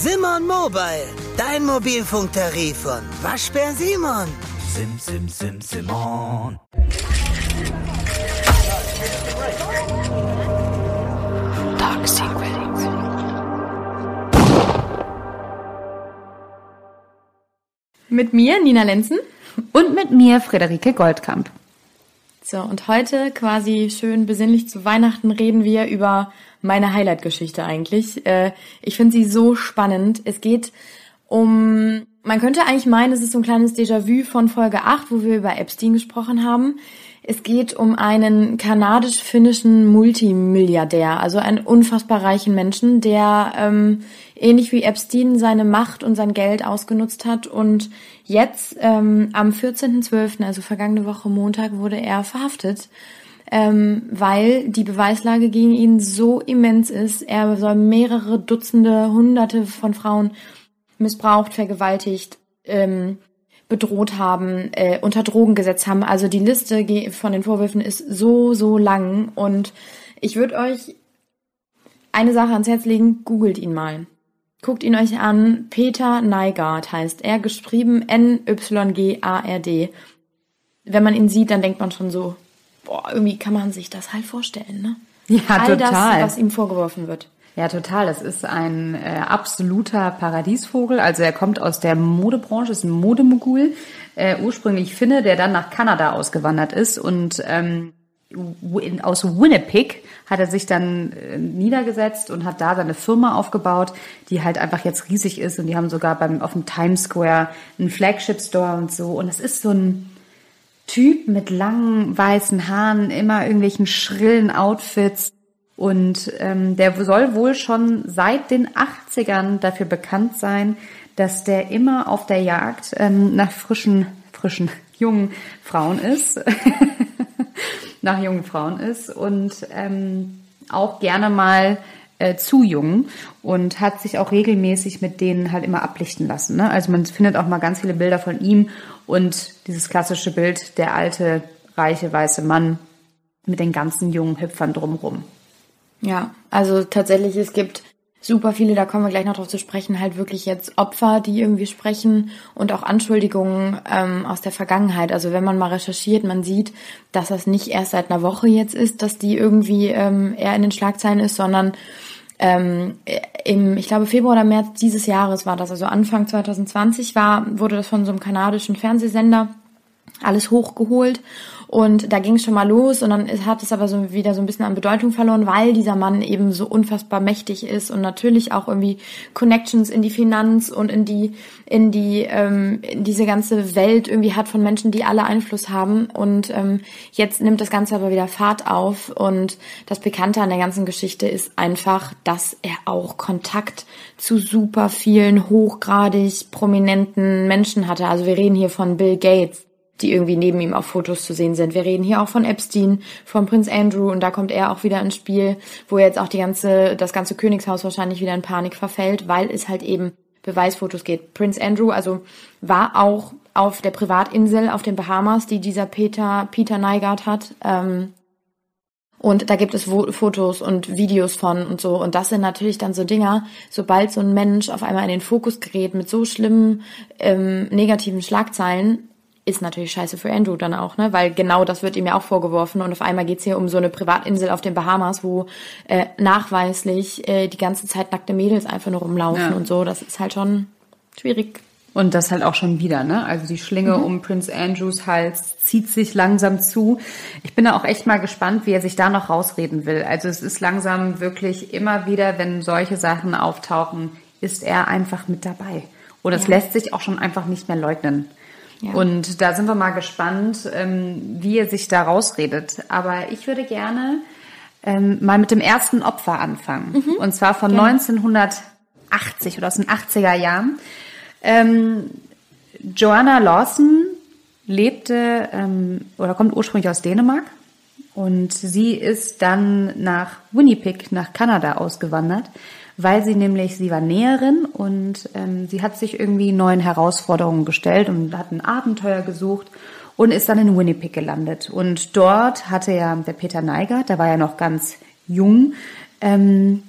Simon Mobile, dein Mobilfunktarif von Waschbär Simon. Sim, sim, sim, Simon. Dark Secrets. Mit mir, Nina Lenzen. Und mit mir, Friederike Goldkamp. So, und heute quasi schön besinnlich zu Weihnachten reden wir über meine Highlight-Geschichte eigentlich. Äh, ich finde sie so spannend. Es geht um, man könnte eigentlich meinen, es ist so ein kleines Déjà-vu von Folge 8, wo wir über Epstein gesprochen haben. Es geht um einen kanadisch-finnischen Multimilliardär, also einen unfassbar reichen Menschen, der ähm, ähnlich wie Epstein seine Macht und sein Geld ausgenutzt hat. Und jetzt ähm, am 14.12., also vergangene Woche Montag, wurde er verhaftet, ähm, weil die Beweislage gegen ihn so immens ist. Er soll mehrere Dutzende, Hunderte von Frauen missbraucht, vergewaltigt, ähm, bedroht haben, äh, unter Drogen gesetzt haben. Also die Liste von den Vorwürfen ist so, so lang. Und ich würde euch eine Sache ans Herz legen, googelt ihn mal. Guckt ihn euch an. Peter Neigard heißt er, geschrieben N-Y-G-A-R-D. Wenn man ihn sieht, dann denkt man schon so, boah, irgendwie kann man sich das halt vorstellen, ne? Ja, All total. das, was ihm vorgeworfen wird. Ja, total. Das ist ein äh, absoluter Paradiesvogel. Also er kommt aus der Modebranche, ist ein Modemogul. Äh, ursprünglich Finne, der dann nach Kanada ausgewandert ist und ähm, aus Winnipeg hat er sich dann äh, niedergesetzt und hat da seine Firma aufgebaut, die halt einfach jetzt riesig ist. Und die haben sogar beim auf dem Times Square einen Flagship Store und so. Und es ist so ein Typ mit langen weißen Haaren, immer irgendwelchen schrillen Outfits, und ähm, der soll wohl schon seit den 80ern dafür bekannt sein, dass der immer auf der Jagd ähm, nach frischen, frischen, jungen Frauen ist. nach jungen Frauen ist und ähm, auch gerne mal äh, zu jung und hat sich auch regelmäßig mit denen halt immer ablichten lassen. Ne? Also man findet auch mal ganz viele Bilder von ihm und dieses klassische Bild, der alte, reiche, weiße Mann mit den ganzen jungen Hüpfern drumrum. Ja, also tatsächlich, es gibt super viele, da kommen wir gleich noch drauf zu sprechen, halt wirklich jetzt Opfer, die irgendwie sprechen und auch Anschuldigungen ähm, aus der Vergangenheit. Also wenn man mal recherchiert, man sieht, dass das nicht erst seit einer Woche jetzt ist, dass die irgendwie ähm, eher in den Schlagzeilen ist, sondern ähm, im, ich glaube, Februar oder März dieses Jahres war das, also Anfang 2020 war, wurde das von so einem kanadischen Fernsehsender alles hochgeholt und da ging es schon mal los und dann hat es aber so wieder so ein bisschen an Bedeutung verloren, weil dieser Mann eben so unfassbar mächtig ist und natürlich auch irgendwie Connections in die Finanz und in die in die ähm, in diese ganze Welt irgendwie hat von Menschen, die alle Einfluss haben. Und ähm, jetzt nimmt das Ganze aber wieder Fahrt auf und das Bekannte an der ganzen Geschichte ist einfach, dass er auch Kontakt zu super vielen hochgradig prominenten Menschen hatte. Also wir reden hier von Bill Gates die irgendwie neben ihm auf Fotos zu sehen sind. Wir reden hier auch von Epstein, von Prinz Andrew und da kommt er auch wieder ins Spiel, wo jetzt auch die ganze, das ganze Königshaus wahrscheinlich wieder in Panik verfällt, weil es halt eben Beweisfotos geht. Prinz Andrew, also war auch auf der Privatinsel auf den Bahamas, die dieser Peter, Peter Neigard hat. Ähm, und da gibt es Fotos und Videos von und so. Und das sind natürlich dann so Dinger, sobald so ein Mensch auf einmal in den Fokus gerät mit so schlimmen ähm, negativen Schlagzeilen, ist natürlich scheiße für Andrew dann auch, ne? Weil genau das wird ihm ja auch vorgeworfen und auf einmal geht's hier um so eine Privatinsel auf den Bahamas, wo äh, nachweislich äh, die ganze Zeit nackte Mädels einfach nur rumlaufen ja. und so. Das ist halt schon schwierig. Und das halt auch schon wieder, ne? Also die Schlinge mhm. um Prince Andrews Hals zieht sich langsam zu. Ich bin da auch echt mal gespannt, wie er sich da noch rausreden will. Also es ist langsam wirklich immer wieder, wenn solche Sachen auftauchen, ist er einfach mit dabei. Oder es ja. lässt sich auch schon einfach nicht mehr leugnen. Und da sind wir mal gespannt, ähm, wie er sich da rausredet. Aber ich würde gerne ähm, mal mit dem ersten Opfer anfangen. Mhm. Und zwar von Gerne. 1980 oder aus den 80er Jahren. Ähm, Joanna Lawson lebte ähm, oder kommt ursprünglich aus Dänemark und sie ist dann nach Winnipeg, nach Kanada ausgewandert, weil sie nämlich, sie war Näherin und ähm, sie hat sich irgendwie neuen Herausforderungen gestellt und hat ein Abenteuer gesucht und ist dann in Winnipeg gelandet. Und dort hatte ja der Peter Neigert, der war ja noch ganz jung, ähm,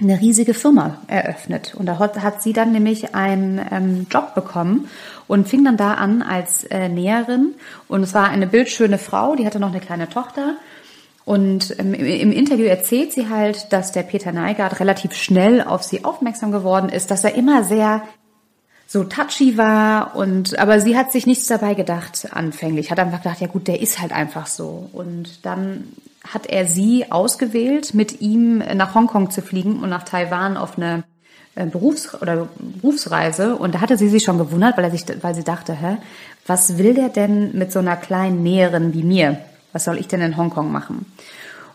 eine riesige Firma eröffnet. Und da hat, hat sie dann nämlich einen ähm, Job bekommen und fing dann da an als äh, Näherin. Und es war eine bildschöne Frau, die hatte noch eine kleine Tochter. Und ähm, im Interview erzählt sie halt, dass der Peter Neigart relativ schnell auf sie aufmerksam geworden ist, dass er immer sehr so touchy war und aber sie hat sich nichts dabei gedacht anfänglich, hat einfach gedacht, ja gut, der ist halt einfach so. Und dann hat er sie ausgewählt, mit ihm nach Hongkong zu fliegen und nach Taiwan auf eine äh, Berufs- oder Berufsreise. Und da hatte sie sich schon gewundert, weil er sich weil sie dachte, hä, was will der denn mit so einer kleinen Näherin wie mir? Was soll ich denn in Hongkong machen?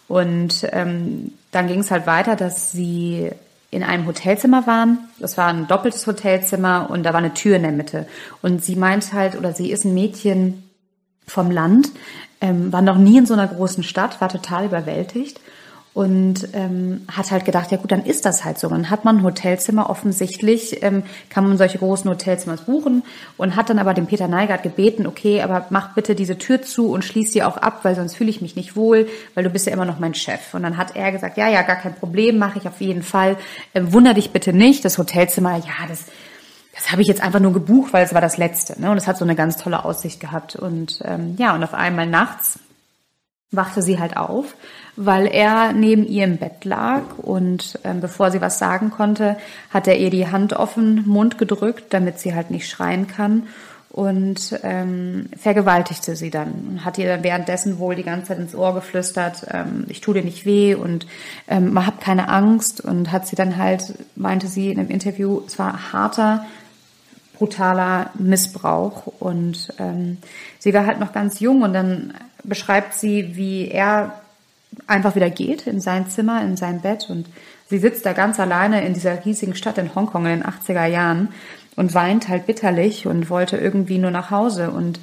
Und ähm, dann ging es halt weiter, dass sie in einem Hotelzimmer waren. Das war ein doppeltes Hotelzimmer und da war eine Tür in der Mitte. Und sie meint halt, oder sie ist ein Mädchen vom Land, ähm, war noch nie in so einer großen Stadt, war total überwältigt und ähm, hat halt gedacht, ja gut, dann ist das halt so. Dann hat man ein Hotelzimmer, offensichtlich ähm, kann man solche großen Hotelzimmers buchen und hat dann aber den Peter Neigert gebeten, okay, aber mach bitte diese Tür zu und schließ sie auch ab, weil sonst fühle ich mich nicht wohl, weil du bist ja immer noch mein Chef. Und dann hat er gesagt, ja, ja, gar kein Problem, mache ich auf jeden Fall. Ähm, wunder dich bitte nicht, das Hotelzimmer, ja, das das habe ich jetzt einfach nur gebucht, weil es war das letzte. Ne? Und es hat so eine ganz tolle Aussicht gehabt. Und ähm, ja, und auf einmal nachts wachte sie halt auf, weil er neben ihr im Bett lag und ähm, bevor sie was sagen konnte, hat er ihr die Hand auf den Mund gedrückt, damit sie halt nicht schreien kann und ähm, vergewaltigte sie dann und hat ihr dann währenddessen wohl die ganze Zeit ins Ohr geflüstert, ähm, ich tu dir nicht weh und ähm, man hat keine Angst und hat sie dann halt, meinte sie in einem Interview, es war harter, brutaler Missbrauch und ähm, sie war halt noch ganz jung und dann beschreibt sie, wie er einfach wieder geht in sein Zimmer, in sein Bett und sie sitzt da ganz alleine in dieser riesigen Stadt in Hongkong in den 80er Jahren und weint halt bitterlich und wollte irgendwie nur nach Hause und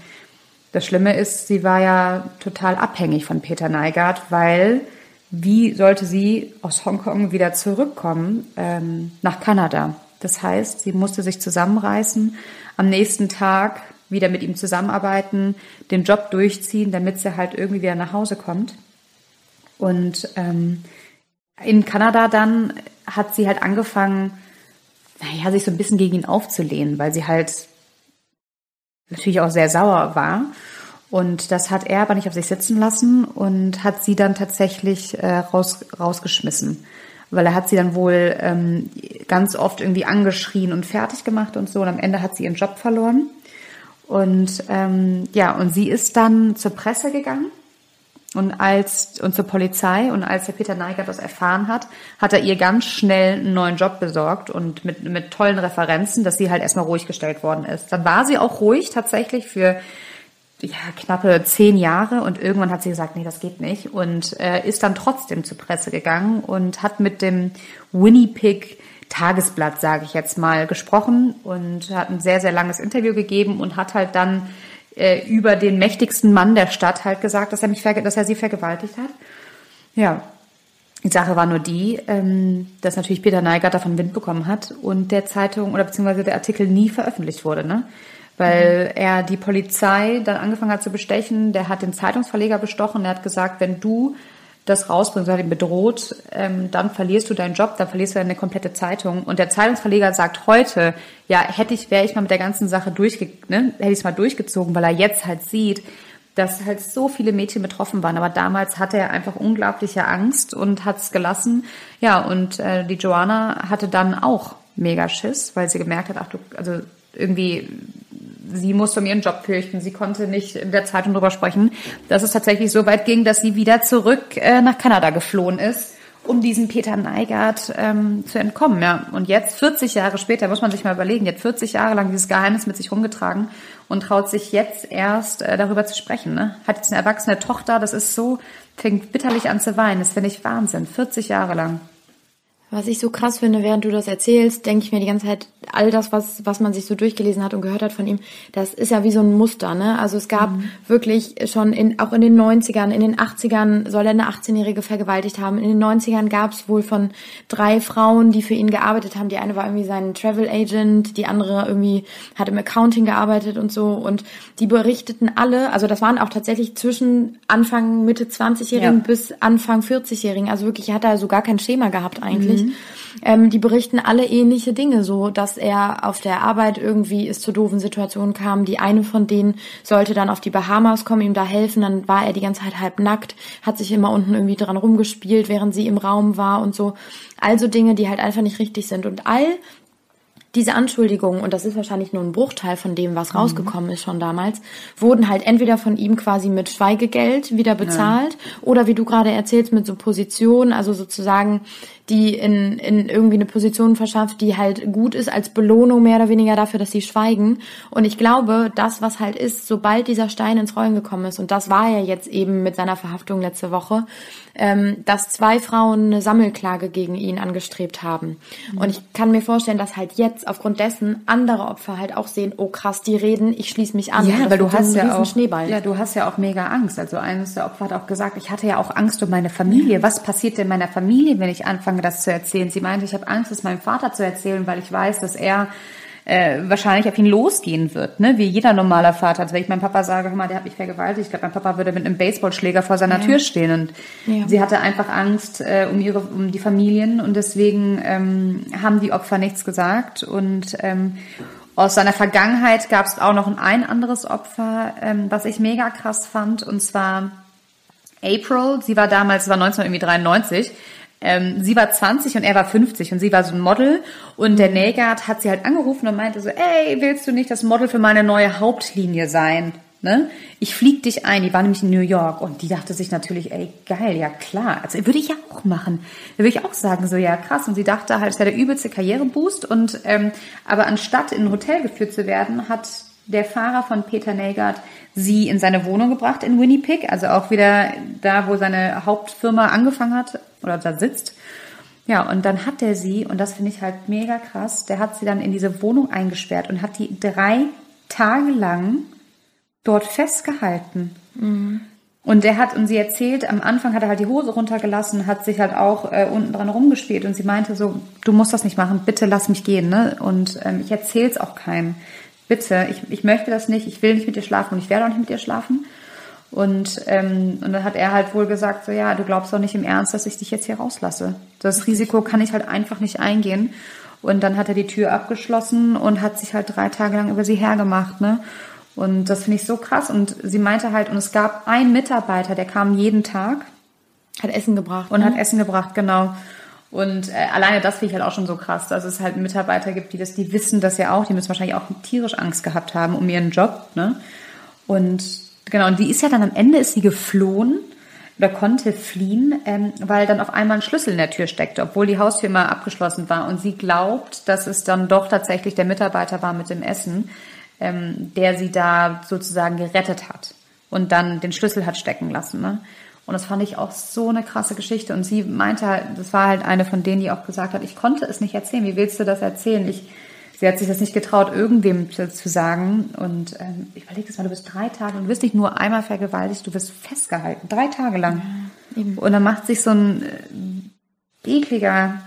das Schlimme ist, sie war ja total abhängig von Peter Neigart, weil wie sollte sie aus Hongkong wieder zurückkommen ähm, nach Kanada? Das heißt, sie musste sich zusammenreißen, am nächsten Tag wieder mit ihm zusammenarbeiten, den Job durchziehen, damit sie halt irgendwie wieder nach Hause kommt. Und ähm, in Kanada dann hat sie halt angefangen, naja, sich so ein bisschen gegen ihn aufzulehnen, weil sie halt natürlich auch sehr sauer war. Und das hat er aber nicht auf sich sitzen lassen und hat sie dann tatsächlich äh, raus, rausgeschmissen weil er hat sie dann wohl ähm, ganz oft irgendwie angeschrien und fertig gemacht und so. Und am Ende hat sie ihren Job verloren. Und ähm, ja, und sie ist dann zur Presse gegangen und als und zur Polizei und als der Peter Neigert das erfahren hat, hat er ihr ganz schnell einen neuen Job besorgt und mit mit tollen Referenzen, dass sie halt erstmal ruhig gestellt worden ist. Dann war sie auch ruhig tatsächlich für ja, knappe zehn Jahre und irgendwann hat sie gesagt, nee, das geht nicht und äh, ist dann trotzdem zur Presse gegangen und hat mit dem Winnipeg Tagesblatt, sage ich jetzt mal, gesprochen und hat ein sehr, sehr langes Interview gegeben und hat halt dann äh, über den mächtigsten Mann der Stadt halt gesagt, dass er mich, dass er sie vergewaltigt hat. Ja, die Sache war nur die, ähm, dass natürlich Peter Neigert davon Wind bekommen hat und der Zeitung oder beziehungsweise der Artikel nie veröffentlicht wurde. Ne? weil mhm. er die Polizei dann angefangen hat zu bestechen. Der hat den Zeitungsverleger bestochen. Er hat gesagt, wenn du das rausbringst, hat ihn bedroht, ähm, dann verlierst du deinen Job, dann verlierst du deine komplette Zeitung. Und der Zeitungsverleger sagt heute, ja, hätte ich, wäre ich mal mit der ganzen Sache durchge, ne, hätte ich es mal durchgezogen, weil er jetzt halt sieht, dass halt so viele Mädchen betroffen waren. Aber damals hatte er einfach unglaubliche Angst und hat es gelassen. Ja, und äh, die Joanna hatte dann auch mega Schiss, weil sie gemerkt hat, ach du, also irgendwie sie musste um ihren Job fürchten, sie konnte nicht in der Zeitung drüber sprechen, dass es tatsächlich so weit ging, dass sie wieder zurück äh, nach Kanada geflohen ist, um diesem Peter Neigart ähm, zu entkommen. Ja. Und jetzt, 40 Jahre später, muss man sich mal überlegen, jetzt 40 Jahre lang dieses Geheimnis mit sich rumgetragen und traut sich jetzt erst äh, darüber zu sprechen. Ne? Hat jetzt eine erwachsene Tochter, das ist so, fängt bitterlich an zu weinen. Das finde ich Wahnsinn. 40 Jahre lang. Was ich so krass finde, während du das erzählst, denke ich mir die ganze Zeit, all das, was, was man sich so durchgelesen hat und gehört hat von ihm, das ist ja wie so ein Muster, ne? Also es gab mhm. wirklich schon in, auch in den 90ern, in den 80ern soll er eine 18-Jährige vergewaltigt haben. In den 90ern gab es wohl von drei Frauen, die für ihn gearbeitet haben. Die eine war irgendwie sein Travel Agent, die andere irgendwie hat im Accounting gearbeitet und so. Und die berichteten alle, also das waren auch tatsächlich zwischen Anfang, Mitte 20-Jährigen ja. bis Anfang 40-Jährigen. Also wirklich, er hat da so gar kein Schema gehabt eigentlich. Mhm. Ähm, die berichten alle ähnliche Dinge, so dass er auf der Arbeit irgendwie es zu doofen Situationen kam. Die eine von denen sollte dann auf die Bahamas kommen, ihm da helfen, dann war er die ganze Zeit halb nackt, hat sich immer unten irgendwie dran rumgespielt, während sie im Raum war und so. Also Dinge, die halt einfach nicht richtig sind. Und all diese Anschuldigungen, und das ist wahrscheinlich nur ein Bruchteil von dem, was rausgekommen ist schon damals, wurden halt entweder von ihm quasi mit Schweigegeld wieder bezahlt ja. oder wie du gerade erzählst, mit so Positionen, also sozusagen die in, in irgendwie eine Position verschafft, die halt gut ist als Belohnung mehr oder weniger dafür, dass sie schweigen. Und ich glaube, das, was halt ist, sobald dieser Stein ins Rollen gekommen ist, und das war ja jetzt eben mit seiner Verhaftung letzte Woche, ähm, dass zwei Frauen eine Sammelklage gegen ihn angestrebt haben. Mhm. Und ich kann mir vorstellen, dass halt jetzt aufgrund dessen andere Opfer halt auch sehen, oh krass, die reden, ich schließe mich an. Ja, weil du hast ja auch, Schneeball. ja, du hast ja auch mega Angst. Also eines der Opfer hat auch gesagt, ich hatte ja auch Angst um meine Familie. Was passiert in meiner Familie, wenn ich anfange, das zu erzählen? Sie meinte, ich habe Angst, es meinem Vater zu erzählen, weil ich weiß, dass er äh, wahrscheinlich auf ihn losgehen wird, ne? wie jeder normaler Vater. Also wenn ich meinem Papa sage, hör mal, der hat mich vergewaltigt, ich glaube, mein Papa würde mit einem Baseballschläger vor seiner ja. Tür stehen. Und ja. sie hatte einfach Angst äh, um ihre, um die Familien und deswegen ähm, haben die Opfer nichts gesagt. Und ähm, aus seiner Vergangenheit gab es auch noch ein, ein anderes Opfer, ähm, was ich mega krass fand, und zwar April. Sie war damals, war 1993 ähm, sie war 20 und er war 50 und sie war so ein Model und der Nagard hat sie halt angerufen und meinte so, ey, willst du nicht das Model für meine neue Hauptlinie sein? Ne? Ich flieg dich ein. Die war nämlich in New York und die dachte sich natürlich, ey, geil, ja klar. Also würde ich ja auch machen. Da würde ich auch sagen, so ja krass. Und sie dachte halt, es wäre der übelste Karriereboost. Und ähm, aber anstatt in ein Hotel geführt zu werden, hat der Fahrer von Peter Nagard sie in seine Wohnung gebracht in Winnipeg, also auch wieder da, wo seine Hauptfirma angefangen hat oder da sitzt. Ja, und dann hat er sie, und das finde ich halt mega krass, der hat sie dann in diese Wohnung eingesperrt und hat die drei Tage lang dort festgehalten. Mhm. Und der hat, und sie erzählt, am Anfang hat er halt die Hose runtergelassen, hat sich halt auch äh, unten dran rumgespielt und sie meinte so, du musst das nicht machen, bitte lass mich gehen, ne? Und ähm, ich erzähl's auch keinem bitte, ich, ich möchte das nicht, ich will nicht mit dir schlafen und ich werde auch nicht mit dir schlafen. Und, ähm, und dann hat er halt wohl gesagt, so ja, du glaubst doch nicht im Ernst, dass ich dich jetzt hier rauslasse. Das Risiko kann ich halt einfach nicht eingehen. Und dann hat er die Tür abgeschlossen und hat sich halt drei Tage lang über sie hergemacht, ne? Und das finde ich so krass. Und sie meinte halt, und es gab einen Mitarbeiter, der kam jeden Tag. Hat Essen gebracht. Und ne? hat Essen gebracht, genau. Und äh, alleine das finde ich halt auch schon so krass, dass es halt Mitarbeiter gibt, die das, die wissen das ja auch, die müssen wahrscheinlich auch tierisch Angst gehabt haben um ihren Job, ne? Und genau, und die ist ja dann am Ende ist sie geflohen oder konnte fliehen, ähm, weil dann auf einmal ein Schlüssel in der Tür steckte, obwohl die Haustür immer abgeschlossen war. Und sie glaubt, dass es dann doch tatsächlich der Mitarbeiter war mit dem Essen, ähm, der sie da sozusagen gerettet hat und dann den Schlüssel hat stecken lassen. Ne? Und das fand ich auch so eine krasse Geschichte. Und sie meinte halt, das war halt eine von denen, die auch gesagt hat, ich konnte es nicht erzählen. Wie willst du das erzählen? Ich, sie hat sich das nicht getraut, irgendwem zu, sagen. Und ähm, ich überlege es mal, du bist drei Tage und du wirst nicht nur einmal vergewaltigt, du wirst festgehalten. Drei Tage lang. Ja, und dann macht sich so ein äh, ekliger,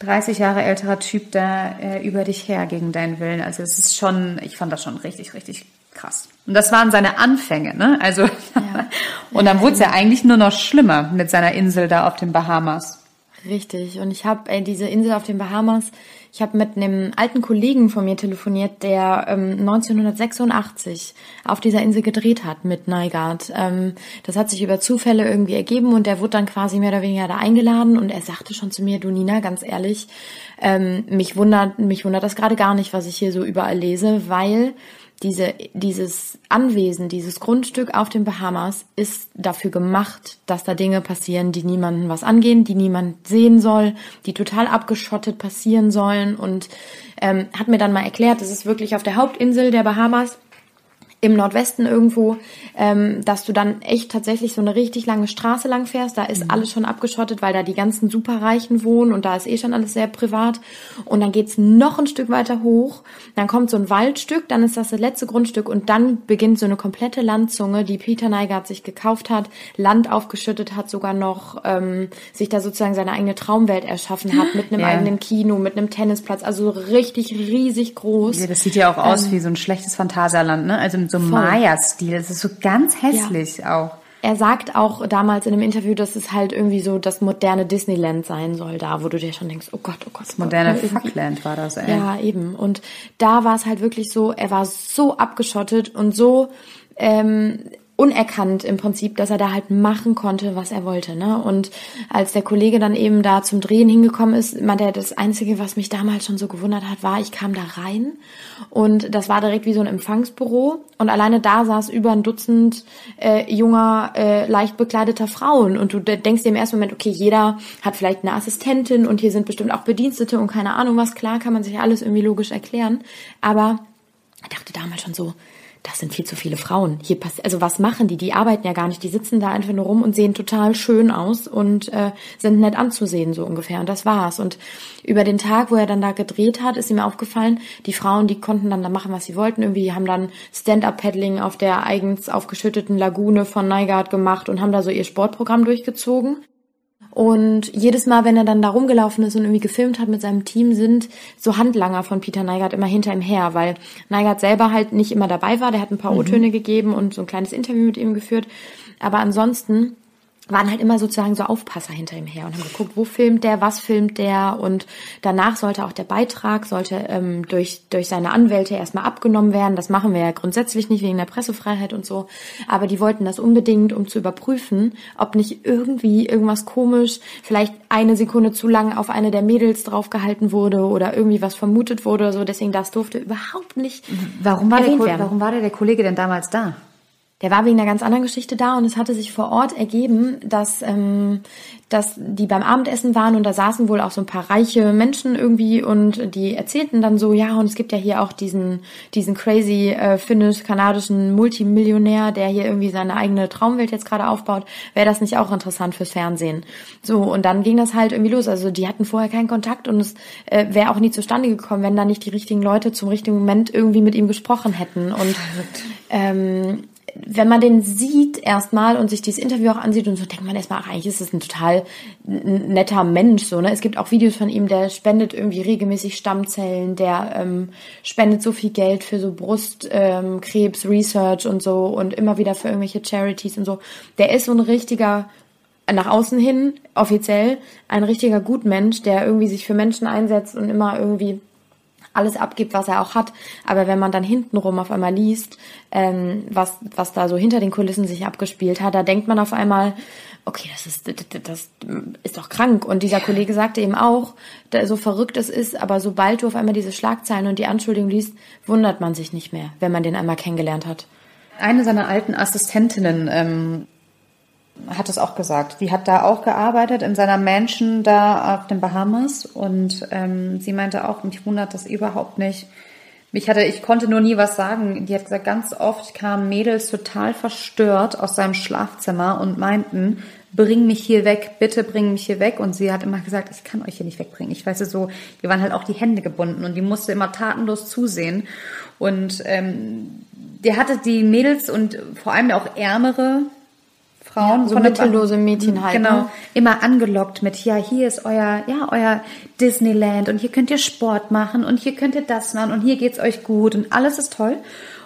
30 Jahre älterer Typ da äh, über dich her gegen deinen Willen. Also es ist schon, ich fand das schon richtig, richtig krass. Und das waren seine Anfänge, ne? Also ja. und dann wurde es ja eigentlich nur noch schlimmer mit seiner Insel da auf den Bahamas. Richtig. Und ich habe diese Insel auf den Bahamas, ich habe mit einem alten Kollegen von mir telefoniert, der ähm, 1986 auf dieser Insel gedreht hat mit Neigard. Ähm, das hat sich über Zufälle irgendwie ergeben und der wurde dann quasi mehr oder weniger da eingeladen und er sagte schon zu mir, du Nina, ganz ehrlich, ähm, mich wundert, mich wundert das gerade gar nicht, was ich hier so überall lese, weil diese, dieses Anwesen, dieses Grundstück auf den Bahamas ist dafür gemacht, dass da Dinge passieren, die niemanden was angehen, die niemand sehen soll, die total abgeschottet passieren sollen. Und ähm, hat mir dann mal erklärt, das ist wirklich auf der Hauptinsel der Bahamas im Nordwesten irgendwo, ähm, dass du dann echt tatsächlich so eine richtig lange Straße lang fährst. Da ist mhm. alles schon abgeschottet, weil da die ganzen Superreichen wohnen und da ist eh schon alles sehr privat. Und dann geht's noch ein Stück weiter hoch. Dann kommt so ein Waldstück, dann ist das das letzte Grundstück und dann beginnt so eine komplette Landzunge, die Peter Neigert sich gekauft hat, Land aufgeschüttet hat, sogar noch ähm, sich da sozusagen seine eigene Traumwelt erschaffen hat mit einem ja. eigenen Kino, mit einem Tennisplatz, also richtig riesig groß. Ja, das sieht ja auch aus ähm, wie so ein schlechtes Phantasialand, ne? Also so Maya-Stil. Das ist so ganz hässlich ja. auch. er sagt auch damals in einem Interview, dass es halt irgendwie so das moderne Disneyland sein soll, da, wo du dir schon denkst, oh Gott, oh Gott. Das moderne Fuckland war das, ey. Ja, eben. Und da war es halt wirklich so, er war so abgeschottet und so ähm, unerkannt im Prinzip, dass er da halt machen konnte, was er wollte. Ne? Und als der Kollege dann eben da zum Drehen hingekommen ist, meinte er, das Einzige, was mich damals schon so gewundert hat, war, ich kam da rein und das war direkt wie so ein Empfangsbüro und alleine da saß über ein Dutzend äh, junger, äh, leicht bekleideter Frauen und du denkst dir im ersten Moment, okay, jeder hat vielleicht eine Assistentin und hier sind bestimmt auch Bedienstete und keine Ahnung was, klar kann man sich alles irgendwie logisch erklären, aber ich dachte damals schon so, das sind viel zu viele Frauen. Hier passiert, also was machen die? Die arbeiten ja gar nicht. Die sitzen da einfach nur rum und sehen total schön aus und äh, sind nett anzusehen so ungefähr. Und das war's. Und über den Tag, wo er dann da gedreht hat, ist ihm aufgefallen, die Frauen, die konnten dann da machen, was sie wollten. Irgendwie haben dann Stand-up-Paddling auf der eigens aufgeschütteten Lagune von Neigard gemacht und haben da so ihr Sportprogramm durchgezogen. Und jedes Mal, wenn er dann da rumgelaufen ist und irgendwie gefilmt hat mit seinem Team, sind so Handlanger von Peter Neigert immer hinter ihm her, weil Neigert selber halt nicht immer dabei war. Der hat ein paar mhm. O-Töne gegeben und so ein kleines Interview mit ihm geführt. Aber ansonsten waren halt immer sozusagen so Aufpasser hinter ihm her und haben geguckt, wo filmt der, was filmt der und danach sollte auch der Beitrag sollte ähm, durch durch seine Anwälte erstmal abgenommen werden. Das machen wir ja grundsätzlich nicht wegen der Pressefreiheit und so, aber die wollten das unbedingt, um zu überprüfen, ob nicht irgendwie irgendwas komisch, vielleicht eine Sekunde zu lang auf eine der Mädels draufgehalten wurde oder irgendwie was vermutet wurde oder so. Deswegen das durfte überhaupt nicht. Warum war der, warum war der, der Kollege denn damals da? Der war wegen einer ganz anderen Geschichte da und es hatte sich vor Ort ergeben, dass, ähm, dass die beim Abendessen waren und da saßen wohl auch so ein paar reiche Menschen irgendwie und die erzählten dann so, ja, und es gibt ja hier auch diesen, diesen crazy äh, finnisch-kanadischen Multimillionär, der hier irgendwie seine eigene Traumwelt jetzt gerade aufbaut. Wäre das nicht auch interessant fürs Fernsehen? So, und dann ging das halt irgendwie los. Also die hatten vorher keinen Kontakt und es äh, wäre auch nie zustande gekommen, wenn da nicht die richtigen Leute zum richtigen Moment irgendwie mit ihm gesprochen hätten. Und ähm, wenn man den sieht erstmal und sich dieses Interview auch ansieht und so, denkt man erstmal, ach, eigentlich ist es ein total netter Mensch, so, ne? Es gibt auch Videos von ihm, der spendet irgendwie regelmäßig Stammzellen, der ähm, spendet so viel Geld für so Brustkrebs, ähm, Research und so und immer wieder für irgendwelche Charities und so. Der ist so ein richtiger, nach außen hin, offiziell, ein richtiger Gutmensch, der irgendwie sich für Menschen einsetzt und immer irgendwie alles abgibt, was er auch hat. Aber wenn man dann hintenrum auf einmal liest, ähm, was, was da so hinter den Kulissen sich abgespielt hat, da denkt man auf einmal, okay, das ist, das ist doch krank. Und dieser Kollege sagte eben auch, so verrückt es ist, aber sobald du auf einmal diese Schlagzeilen und die Anschuldigung liest, wundert man sich nicht mehr, wenn man den einmal kennengelernt hat. Eine seiner alten Assistentinnen ähm, hat es auch gesagt. Die hat da auch gearbeitet in seiner Mansion da auf den Bahamas und ähm, sie meinte auch, mich wundert das überhaupt nicht. Mich hatte, ich konnte nur nie was sagen. Die hat gesagt, ganz oft kamen Mädels total verstört aus seinem Schlafzimmer und meinten, bring mich hier weg, bitte bring mich hier weg. Und sie hat immer gesagt, ich kann euch hier nicht wegbringen. Ich weiß es so, hier waren halt auch die Hände gebunden und die musste immer tatenlos zusehen. Und ähm, der hatte die Mädels und vor allem auch ärmere Frauen, ja, so mittellose Mädchen halt. Genau, ne? immer angelockt mit, ja, hier ist euer, ja, euer Disneyland und hier könnt ihr Sport machen und hier könnt ihr das machen und hier geht's euch gut und alles ist toll.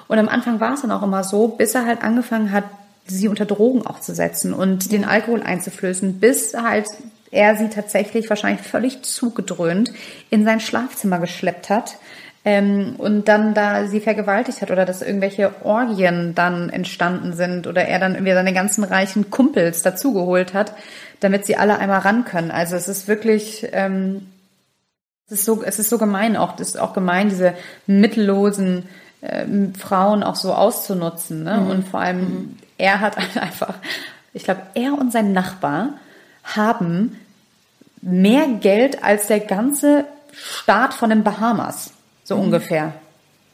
Und am Anfang war es dann auch immer so, bis er halt angefangen hat, sie unter Drogen auch zu setzen und den Alkohol einzuflößen, bis halt er sie tatsächlich wahrscheinlich völlig zugedröhnt in sein Schlafzimmer geschleppt hat ähm, und dann da sie vergewaltigt hat oder dass irgendwelche Orgien dann entstanden sind oder er dann irgendwie seine ganzen reichen Kumpels dazugeholt hat, damit sie alle einmal ran können. Also es ist wirklich, ähm, es ist so, es ist so gemein auch, es ist auch gemein, diese mittellosen äh, Frauen auch so auszunutzen. Ne? Mhm. Und vor allem, mhm. er hat einfach, ich glaube, er und sein Nachbar haben mehr Geld als der ganze Staat von den Bahamas so mhm. ungefähr.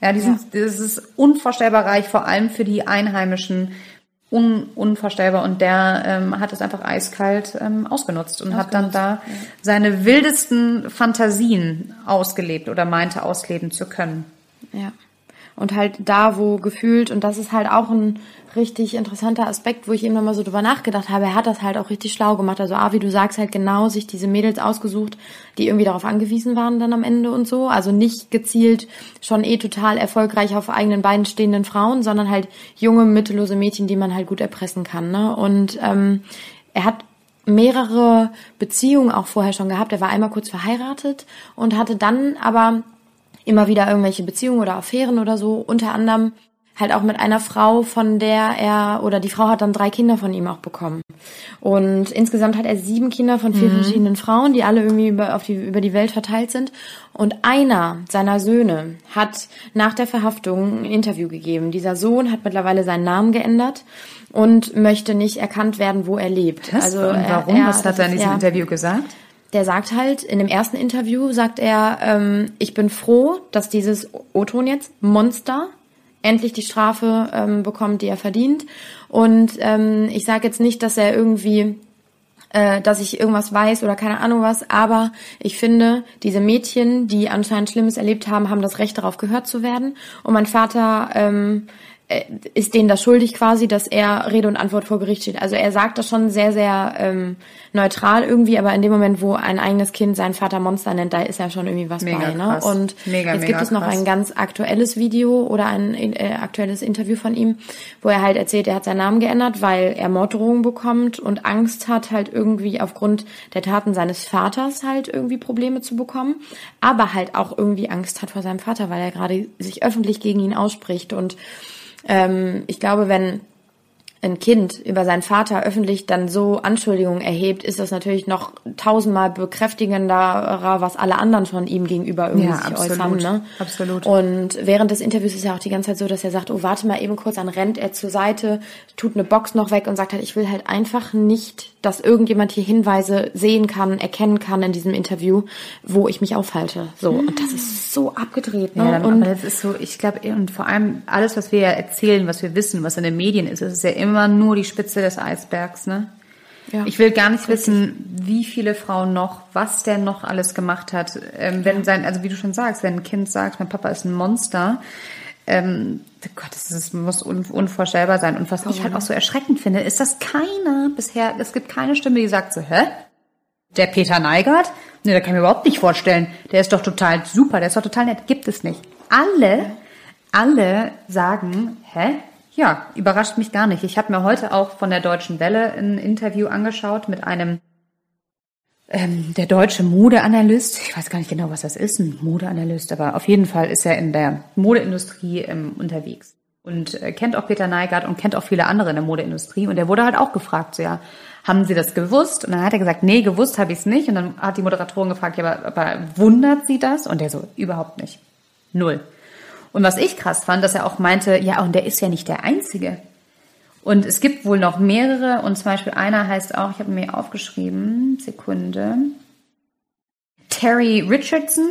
Ja, die sind, ja. das ist unvorstellbar reich, vor allem für die Einheimischen. Un, unvorstellbar und der ähm, hat es einfach eiskalt ähm, ausgenutzt und ausgenutzt, hat dann da ja. seine wildesten Fantasien ausgelebt oder meinte ausleben zu können. Ja. Und halt da, wo gefühlt, und das ist halt auch ein richtig interessanter Aspekt, wo ich eben nochmal so drüber nachgedacht habe, er hat das halt auch richtig schlau gemacht. Also A, wie du sagst, halt genau sich diese Mädels ausgesucht, die irgendwie darauf angewiesen waren dann am Ende und so. Also nicht gezielt schon eh total erfolgreich auf eigenen Beinen stehenden Frauen, sondern halt junge, mittellose Mädchen, die man halt gut erpressen kann. Ne? Und ähm, er hat mehrere Beziehungen auch vorher schon gehabt. Er war einmal kurz verheiratet und hatte dann aber immer wieder irgendwelche Beziehungen oder Affären oder so, unter anderem halt auch mit einer Frau, von der er, oder die Frau hat dann drei Kinder von ihm auch bekommen. Und insgesamt hat er sieben Kinder von vier mhm. verschiedenen Frauen, die alle irgendwie über, auf die, über die Welt verteilt sind. Und einer seiner Söhne hat nach der Verhaftung ein Interview gegeben. Dieser Sohn hat mittlerweile seinen Namen geändert und möchte nicht erkannt werden, wo er lebt. Was? Also und warum? Er, Was hat er in diesem er, Interview gesagt? Der sagt halt, in dem ersten Interview sagt er, ähm, ich bin froh, dass dieses O-Ton jetzt Monster endlich die Strafe ähm, bekommt, die er verdient. Und ähm, ich sage jetzt nicht, dass er irgendwie äh, dass ich irgendwas weiß oder keine Ahnung was, aber ich finde, diese Mädchen, die anscheinend Schlimmes erlebt haben, haben das Recht darauf gehört zu werden. Und mein Vater ähm, äh, ist denen das schuldig quasi, dass er Rede und Antwort vor Gericht steht. Also er sagt das schon sehr, sehr ähm, neutral irgendwie, aber in dem Moment, wo ein eigenes Kind seinen Vater Monster nennt, da ist ja schon irgendwie was mega bei. Ne? Krass. Und mega, jetzt mega gibt es noch krass. ein ganz aktuelles Video oder ein äh, aktuelles Interview von ihm, wo er halt erzählt, er hat seinen Namen geändert, weil er Morddrohungen bekommt und Angst hat, halt irgendwie aufgrund der Taten seines Vaters halt irgendwie Probleme zu bekommen, aber halt auch irgendwie Angst hat vor seinem Vater, weil er gerade sich öffentlich gegen ihn ausspricht und ähm, ich glaube, wenn ein Kind über seinen Vater öffentlich dann so Anschuldigungen erhebt, ist das natürlich noch tausendmal bekräftigender, was alle anderen schon ihm gegenüber irgendwie Ja, sich absolut, äußern. Ne? absolut. Und während des Interviews ist ja auch die ganze Zeit so, dass er sagt, oh, warte mal eben kurz, dann rennt er zur Seite, tut eine Box noch weg und sagt halt, ich will halt einfach nicht, dass irgendjemand hier Hinweise sehen kann, erkennen kann in diesem Interview, wo ich mich aufhalte. So, und das ist so abgedreht. Ne? Ja, dann, und aber das ist so, ich glaube, und vor allem alles, was wir erzählen, was wir wissen, was in den Medien ist, das ist ja immer nur die Spitze des Eisbergs, ne? Ja. Ich will gar nicht wissen, wie viele Frauen noch, was der noch alles gemacht hat. Ähm, wenn sein, also wie du schon sagst, wenn ein Kind sagt, mein Papa ist ein Monster, ähm, Gott, das, ist, muss un, unvorstellbar sein. Und was ich halt auch so erschreckend finde, ist, dass keiner bisher, es gibt keine Stimme, die sagt so, hä? Der Peter Neigert? Nee, der kann ich mir überhaupt nicht vorstellen. Der ist doch total super, der ist doch total nett. Gibt es nicht. Alle, alle sagen, hä? Ja, überrascht mich gar nicht. Ich habe mir heute auch von der Deutschen Welle ein Interview angeschaut mit einem ähm, der deutsche Modeanalyst, ich weiß gar nicht genau, was das ist, ein Modeanalyst, aber auf jeden Fall ist er in der Modeindustrie ähm, unterwegs und äh, kennt auch Peter Neigert und kennt auch viele andere in der Modeindustrie und der wurde halt auch gefragt, so ja, haben Sie das gewusst? Und dann hat er gesagt, nee, gewusst habe ich es nicht und dann hat die Moderatorin gefragt, ja, aber, aber wundert Sie das? Und der so, überhaupt nicht. Null. Und was ich krass fand, dass er auch meinte, ja, und der ist ja nicht der Einzige. Und es gibt wohl noch mehrere. Und zum Beispiel einer heißt auch, ich habe mir aufgeschrieben, Sekunde, Terry Richardson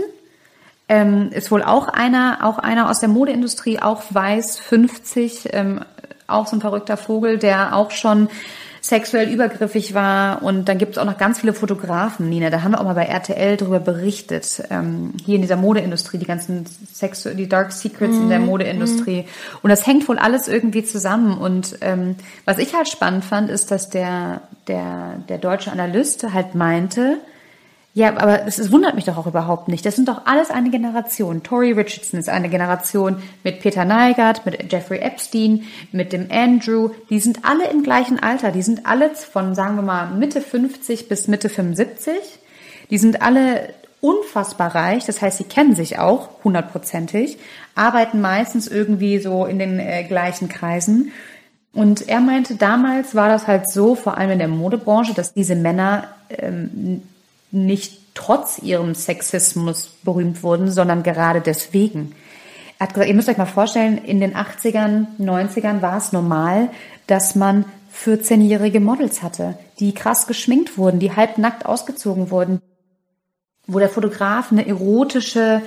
ähm, ist wohl auch einer, auch einer aus der Modeindustrie, auch weiß, 50, ähm, auch so ein verrückter Vogel, der auch schon sexuell übergriffig war. Und dann gibt es auch noch ganz viele Fotografen, Nina. Da haben wir auch mal bei RTL drüber berichtet. Ähm, hier in dieser Modeindustrie, die ganzen Sexu die Dark Secrets in der Modeindustrie. Und das hängt wohl alles irgendwie zusammen. Und ähm, was ich halt spannend fand, ist, dass der, der, der deutsche Analyst halt meinte, ja, aber es, es wundert mich doch auch überhaupt nicht. Das sind doch alles eine Generation. Tori Richardson ist eine Generation mit Peter Neigert, mit Jeffrey Epstein, mit dem Andrew. Die sind alle im gleichen Alter. Die sind alle von, sagen wir mal, Mitte 50 bis Mitte 75. Die sind alle unfassbar reich. Das heißt, sie kennen sich auch hundertprozentig, arbeiten meistens irgendwie so in den äh, gleichen Kreisen. Und er meinte, damals war das halt so, vor allem in der Modebranche, dass diese Männer ähm, nicht trotz ihrem Sexismus berühmt wurden, sondern gerade deswegen. Er hat gesagt, ihr müsst euch mal vorstellen, in den 80ern, 90ern war es normal, dass man 14-jährige Models hatte, die krass geschminkt wurden, die halbnackt ausgezogen wurden, wo der Fotograf eine erotische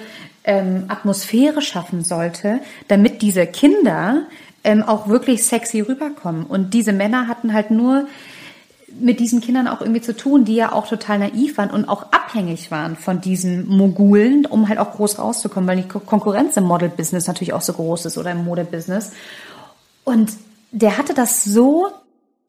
ähm, Atmosphäre schaffen sollte, damit diese Kinder ähm, auch wirklich sexy rüberkommen. Und diese Männer hatten halt nur mit diesen Kindern auch irgendwie zu tun, die ja auch total naiv waren und auch abhängig waren von diesen Mogulen, um halt auch groß rauszukommen, weil die Konkurrenz im Model-Business natürlich auch so groß ist oder im Mode-Business. Und der hatte das so,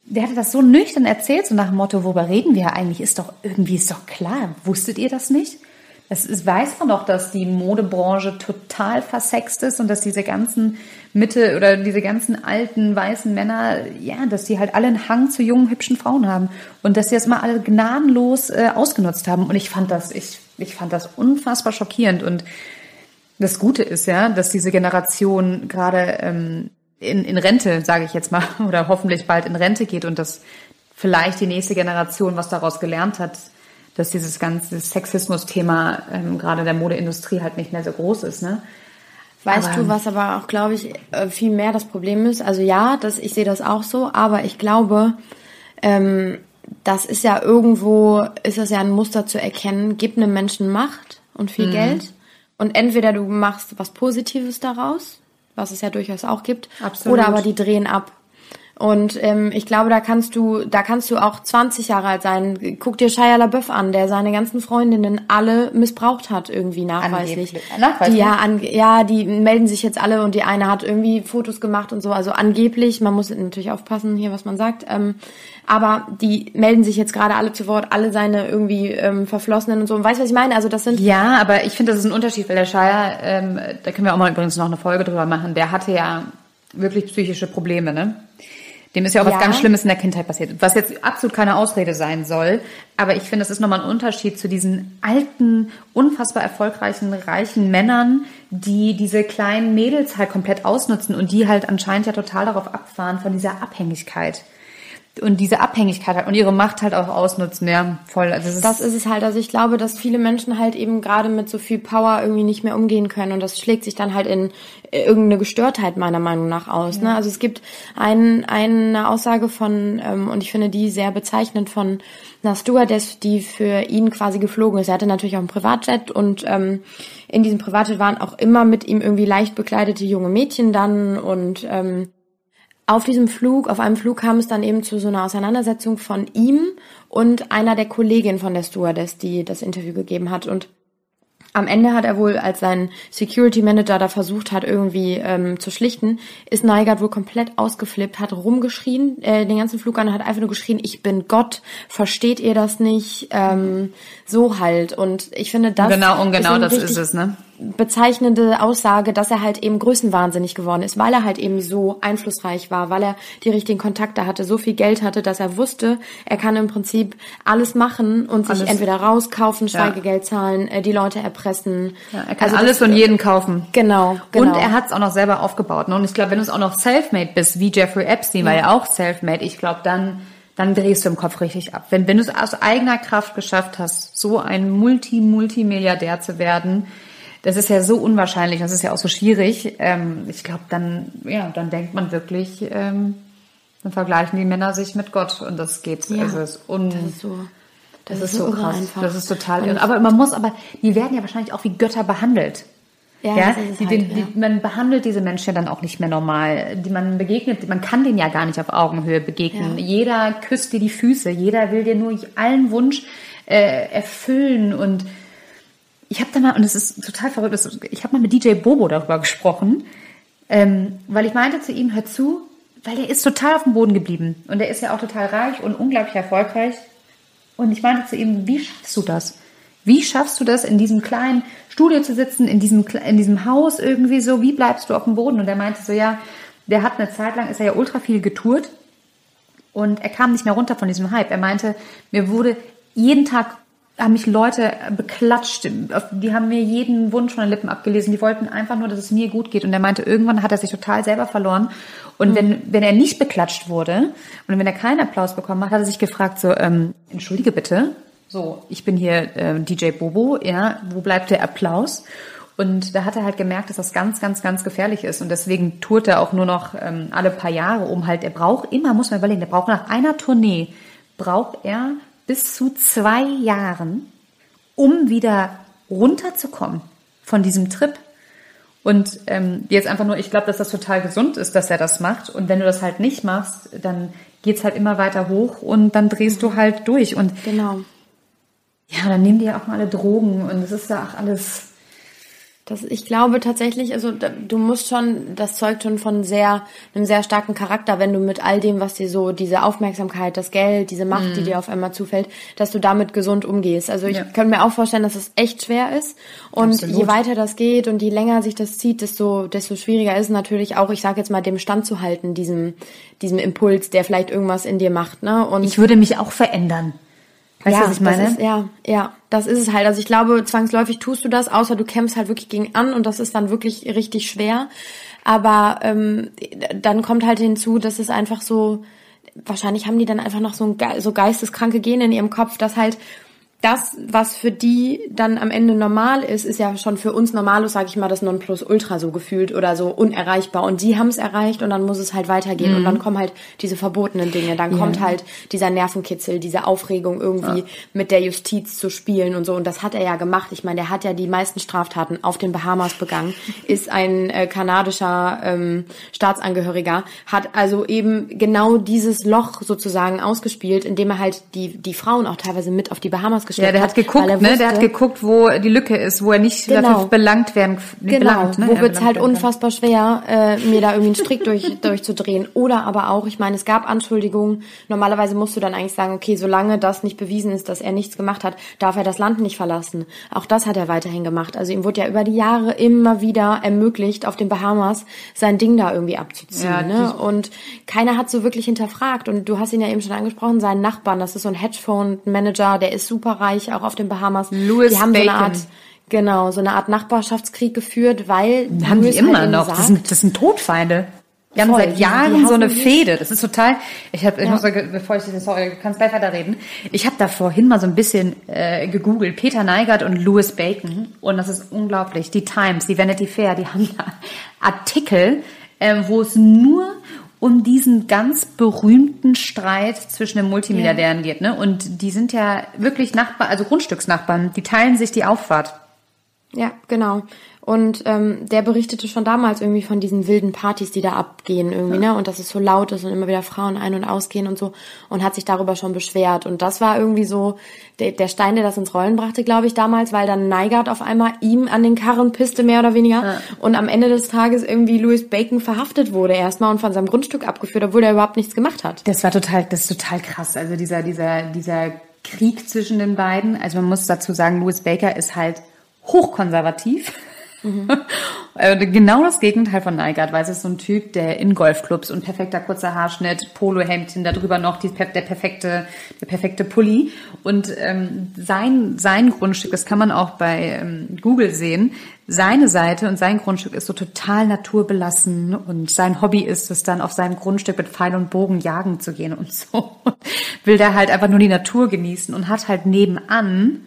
der hatte das so nüchtern erzählt, so nach dem Motto, worüber reden wir eigentlich? Ist doch, irgendwie ist doch klar. Wusstet ihr das nicht? Es ist, weiß man doch, dass die Modebranche total versext ist und dass diese ganzen Mitte oder diese ganzen alten weißen Männer, ja, dass die halt alle einen Hang zu jungen, hübschen Frauen haben und dass sie das mal alle gnadenlos äh, ausgenutzt haben. Und ich fand das, ich, ich fand das unfassbar schockierend. Und das Gute ist ja, dass diese Generation gerade ähm, in, in Rente, sage ich jetzt mal, oder hoffentlich bald in Rente geht und dass vielleicht die nächste Generation was daraus gelernt hat, dass dieses ganze Sexismus-Thema ähm, gerade der Modeindustrie halt nicht mehr so groß ist. Ne? Weißt aber, du, was aber auch, glaube ich, äh, viel mehr das Problem ist? Also ja, das, ich sehe das auch so, aber ich glaube, ähm, das ist ja irgendwo, ist das ja ein Muster zu erkennen, gib einem Menschen Macht und viel mhm. Geld und entweder du machst was Positives daraus, was es ja durchaus auch gibt, Absolut. oder aber die drehen ab. Und ähm, ich glaube, da kannst du, da kannst du auch 20 Jahre alt sein. Guck dir Shia LaBeouf an, der seine ganzen Freundinnen alle missbraucht hat irgendwie nachweislich. nachweislich. Die ja, an, ja, die melden sich jetzt alle und die eine hat irgendwie Fotos gemacht und so. Also angeblich, man muss natürlich aufpassen hier, was man sagt. Ähm, aber die melden sich jetzt gerade alle zu Wort, alle seine irgendwie ähm, Verflossenen und so. Und weißt du, was ich meine? Also das sind ja, aber ich finde, das ist ein Unterschied, weil der Shia, ähm, da können wir auch mal übrigens noch eine Folge drüber machen. Der hatte ja wirklich psychische Probleme, ne? Dem ist ja auch ja. was ganz Schlimmes in der Kindheit passiert, was jetzt absolut keine Ausrede sein soll. Aber ich finde, es ist nochmal ein Unterschied zu diesen alten, unfassbar erfolgreichen, reichen Männern, die diese kleinen Mädels halt komplett ausnutzen und die halt anscheinend ja total darauf abfahren von dieser Abhängigkeit und diese Abhängigkeit halt und ihre Macht halt auch ausnutzen, ja, voll. Also das, ist, das ist es halt. Also ich glaube, dass viele Menschen halt eben gerade mit so viel Power irgendwie nicht mehr umgehen können und das schlägt sich dann halt in irgendeine Gestörtheit meiner Meinung nach aus. Ne? Ja. Ne? Also es gibt ein, eine Aussage von, ähm, und ich finde die sehr bezeichnend von einer Stewardess, die für ihn quasi geflogen ist. Er hatte natürlich auch einen Privatjet und ähm, in diesem Privatjet waren auch immer mit ihm irgendwie leicht bekleidete junge Mädchen dann und ähm, auf diesem Flug, auf einem Flug kam es dann eben zu so einer Auseinandersetzung von ihm und einer der Kolleginnen von der Stewardess, die das Interview gegeben hat. Und am Ende hat er wohl, als sein Security Manager da versucht hat, irgendwie ähm, zu schlichten, ist Neigert wohl komplett ausgeflippt, hat rumgeschrien, äh, den ganzen Flug an, hat einfach nur geschrien, ich bin Gott, versteht ihr das nicht? Ähm, so halt. Und ich finde, das genau und genau ist das ist es, ne? bezeichnende Aussage, dass er halt eben größenwahnsinnig geworden ist, weil er halt eben so einflussreich war, weil er die richtigen Kontakte hatte, so viel Geld hatte, dass er wusste, er kann im Prinzip alles machen und sich alles. entweder rauskaufen, Schweigegeld zahlen, äh, die Leute erpressen. Ja, er kann also alles das, und jeden kaufen. Genau, genau. Und er hat es auch noch selber aufgebaut. Ne? Und ich glaube, wenn du es auch noch selfmade bist, wie Jeffrey Epstein, ja. war ja auch selfmade, ich glaube, dann dann drehst du im Kopf richtig ab. Wenn, wenn du es aus eigener Kraft geschafft hast, so ein Multi-Multimilliardär zu werden, das ist ja so unwahrscheinlich, das ist ja auch so schwierig. Ähm, ich glaube, dann, ja, dann denkt man wirklich, ähm, dann vergleichen die Männer sich mit Gott und das geht. Ja, also ist, un das ist so, das, das ist so krass. Einfach. Das ist total irre. Aber man muss, aber die werden ja wahrscheinlich auch wie Götter behandelt. Ja, ja? Die, halt, die, ja. man behandelt diese Menschen ja dann auch nicht mehr normal. Die man begegnet, man kann denen ja gar nicht auf Augenhöhe begegnen. Ja. Jeder küsst dir die Füße, jeder will dir nur allen Wunsch äh, erfüllen und ich habe da mal, und es ist total verrückt, ich habe mal mit DJ Bobo darüber gesprochen, ähm, weil ich meinte zu ihm, hör zu, weil der ist total auf dem Boden geblieben. Und der ist ja auch total reich und unglaublich erfolgreich. Und ich meinte zu ihm, wie schaffst du das? Wie schaffst du das, in diesem kleinen Studio zu sitzen, in diesem, in diesem Haus irgendwie so? Wie bleibst du auf dem Boden? Und er meinte so, ja, der hat eine Zeit lang, ist er ja ultra viel getourt. Und er kam nicht mehr runter von diesem Hype. Er meinte, mir wurde jeden Tag haben mich Leute beklatscht, die haben mir jeden Wunsch von den Lippen abgelesen, die wollten einfach nur, dass es mir gut geht und er meinte, irgendwann hat er sich total selber verloren und mhm. wenn, wenn er nicht beklatscht wurde und wenn er keinen Applaus bekommen hat, hat er sich gefragt so, ähm, entschuldige bitte, so, ich bin hier äh, DJ Bobo, ja, wo bleibt der Applaus? Und da hat er halt gemerkt, dass das ganz, ganz, ganz gefährlich ist. Und deswegen tourt er auch nur noch ähm, alle paar Jahre um halt, er braucht immer, muss man überlegen, der braucht nach einer Tournee, braucht er bis zu zwei Jahren, um wieder runterzukommen von diesem Trip. Und ähm, jetzt einfach nur, ich glaube, dass das total gesund ist, dass er das macht. Und wenn du das halt nicht machst, dann geht's halt immer weiter hoch und dann drehst du halt durch. Und Genau. ja, dann nehmen die ja auch mal alle Drogen und es ist ja auch alles. Das, ich glaube tatsächlich, also da, du musst schon, das zeugt schon von sehr, einem sehr starken Charakter, wenn du mit all dem, was dir so, diese Aufmerksamkeit, das Geld, diese Macht, die dir auf einmal zufällt, dass du damit gesund umgehst. Also ich Ja. könnte mir auch vorstellen, dass es echt schwer ist. Und Absolut. je weiter das geht und je länger sich das zieht, desto, desto schwieriger ist es natürlich auch, ich sage jetzt mal, dem Stand zu halten, diesem, diesem Impuls, der vielleicht irgendwas in dir macht, ne? Und Ich würde mich auch verändern. Weißt du, was ich meine? Ist, ja, ja, das ist es halt. Also ich glaube, zwangsläufig tust du das, außer du kämpfst halt wirklich gegen an und das ist dann wirklich richtig schwer. Aber ähm, dann kommt halt hinzu, dass es einfach so, wahrscheinlich haben die dann einfach noch so, ein, so geisteskranke Gene in ihrem Kopf, dass halt das, was für die dann am Ende normal ist, ist ja schon für uns normalos, sage ich mal, das Nonplusultra so gefühlt oder so unerreichbar. Und die haben es erreicht und dann muss es halt weitergehen. Und dann kommen halt diese verbotenen Dinge. Dann kommt halt dieser Nervenkitzel, diese Aufregung irgendwie mit der Justiz zu spielen und so. Und das hat er ja gemacht. Ich meine, der hat ja die meisten Straftaten auf den Bahamas begangen, ist ein äh, kanadischer ähm, Staatsangehöriger, hat also eben genau dieses Loch sozusagen ausgespielt, indem er halt die, die Frauen auch teilweise mit auf die Bahamas geschleppt Ja, der hat geguckt, er ne? Der hat wusste- geguckt, wo die Lücke ist, wo er nicht Genau. dafür belangt werden. nicht Genau, belangt, ne? wo belangt halt unfassbar schwer, äh, mir da irgendwie einen Strick durch, durchzudrehen. Oder aber auch, ich meine, es gab Anschuldigungen. Normalerweise musst du dann eigentlich sagen, okay, solange das nicht bewiesen ist, dass er nichts gemacht hat, darf er das Land nicht verlassen. Auch das hat er weiterhin gemacht. Also ihm wurde ja über die Jahre immer wieder ermöglicht, auf den Bahamas sein Ding da irgendwie abzuziehen. Ja, ne? Und keiner hat so wirklich hinterfragt. Und du hast ihn ja eben schon angesprochen, seinen Nachbarn, das ist so ein Hedgefonds-Manager, der ist super reich, auch auf den Bahamas. Louis die haben so eine Bacon. Art Genau, so eine Art Nachbarschaftskrieg geführt, weil Haben die Louis immer halt noch. sagt- Das sind, das sind Todfeinde. Die haben Voll, seit die- Jahren die so eine. Fehde. Das ist total. Ich habe, ich Ja. muss, bevor ich das, sorry, du kannst gleich weiterreden. Ich habe da vorhin mal so ein bisschen äh, gegoogelt. Peter Neigert und Louis Bacon. Und das ist unglaublich. Die Times, die Vanity Fair, die haben da Artikel, ähm, wo es nur um diesen ganz berühmten Streit zwischen den Multimilliardären geht. Ne? Und die sind ja wirklich Nachbarn, also Grundstücksnachbarn. Die teilen sich die Auffahrt. Ja, genau. Und ähm, der berichtete schon damals irgendwie von diesen wilden Partys, die da abgehen irgendwie, ne? Und dass es so laut ist und immer wieder Frauen ein- und ausgehen und so. Und hat sich darüber schon beschwert. Und das war irgendwie so der, der Stein, der das ins Rollen brachte, glaube ich, damals, weil dann Neigert auf einmal ihm an den Karren pisste, mehr oder weniger. Und am Ende des Tages irgendwie Louis Bacon verhaftet wurde erstmal und von seinem Grundstück abgeführt, obwohl er überhaupt nichts gemacht hat. Das war total, das ist total krass. Also dieser, dieser, dieser Krieg zwischen den beiden. Also man muss dazu sagen, Louis Baker ist halt hochkonservativ. Äh, genau das Gegenteil von Neigert, weil es ist so ein Typ, der in Golfclubs und perfekter kurzer Haarschnitt, Polohemdchen, darüber noch die, der perfekte, der perfekte Pulli. Und ähm, sein, sein Grundstück, das kann man auch bei ähm, Google sehen, seine Seite und sein Grundstück ist so total naturbelassen und sein Hobby ist es dann auf seinem Grundstück mit Pfeil und Bogen jagen zu gehen und so. Will da halt einfach nur die Natur genießen und hat halt nebenan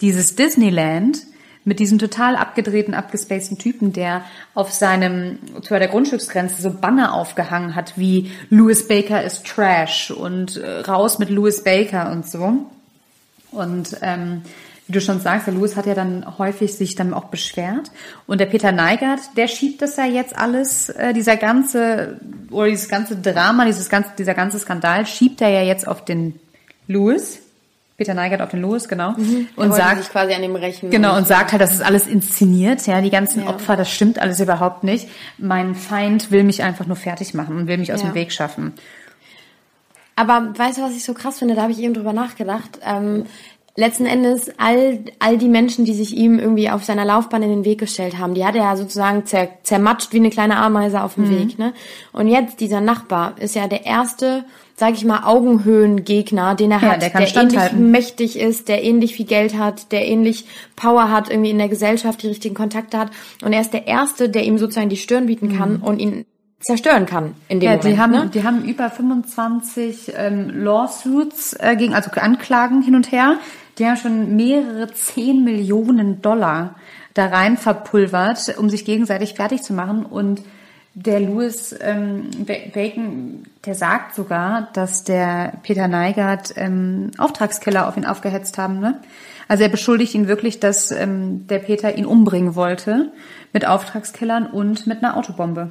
dieses Disneyland mit diesem total abgedrehten, abgespaceden Typen, der auf seinem, zu der Grundstücksgrenze so Banner aufgehangen hat, wie Louis Baker ist Trash und äh, raus mit Louis Baker und so. Und ähm, wie du schon sagst, der Louis hat ja dann häufig sich dann auch beschwert. Und der Peter Neigert, der schiebt das ja jetzt alles, äh, dieser ganze, oder dieses ganze Drama, dieses ganze, dieser ganze Skandal, schiebt er ja jetzt auf den Louis. Peter Neigert auf den Louis, genau. Und Und sagt, sich quasi an dem rächen. Genau, und sagt halt, das ist alles inszeniert, ja, die ganzen Ja. Opfer, das stimmt alles überhaupt nicht. Mein Feind will mich einfach nur fertig machen und will mich aus Ja. dem Weg schaffen. Aber weißt du, was ich so krass finde? Da habe ich eben drüber nachgedacht. Ähm, letzten Endes, all, all die Menschen, die sich ihm irgendwie auf seiner Laufbahn in den Weg gestellt haben, die hat er ja sozusagen zer, zermatscht wie eine kleine Ameise auf dem Weg. Ne? Und jetzt, dieser Nachbar, ist ja der erste, sag ich mal, Augenhöhengegner, den er Ja, hat, der kann ähnlich mächtig ist, der ähnlich viel Geld hat, der ähnlich Power hat, irgendwie in der Gesellschaft die richtigen Kontakte hat. Und er ist der Erste, der ihm sozusagen die Stirn bieten kann und ihn zerstören kann in dem Mhm. Ja, Moment. die haben, ne? die haben über 25 ähm, Lawsuits äh, gegen, also Anklagen hin und her. Die haben schon mehrere 10 Millionen Dollar da rein verpulvert, um sich gegenseitig fertig zu machen. Und der Louis ähm, Bacon, der sagt sogar, dass der Peter Neigert ähm, Auftragskiller auf ihn aufgehetzt haben. Ne? Also er beschuldigt ihn wirklich, dass ähm, der Peter ihn umbringen wollte mit Auftragskillern und mit einer Autobombe.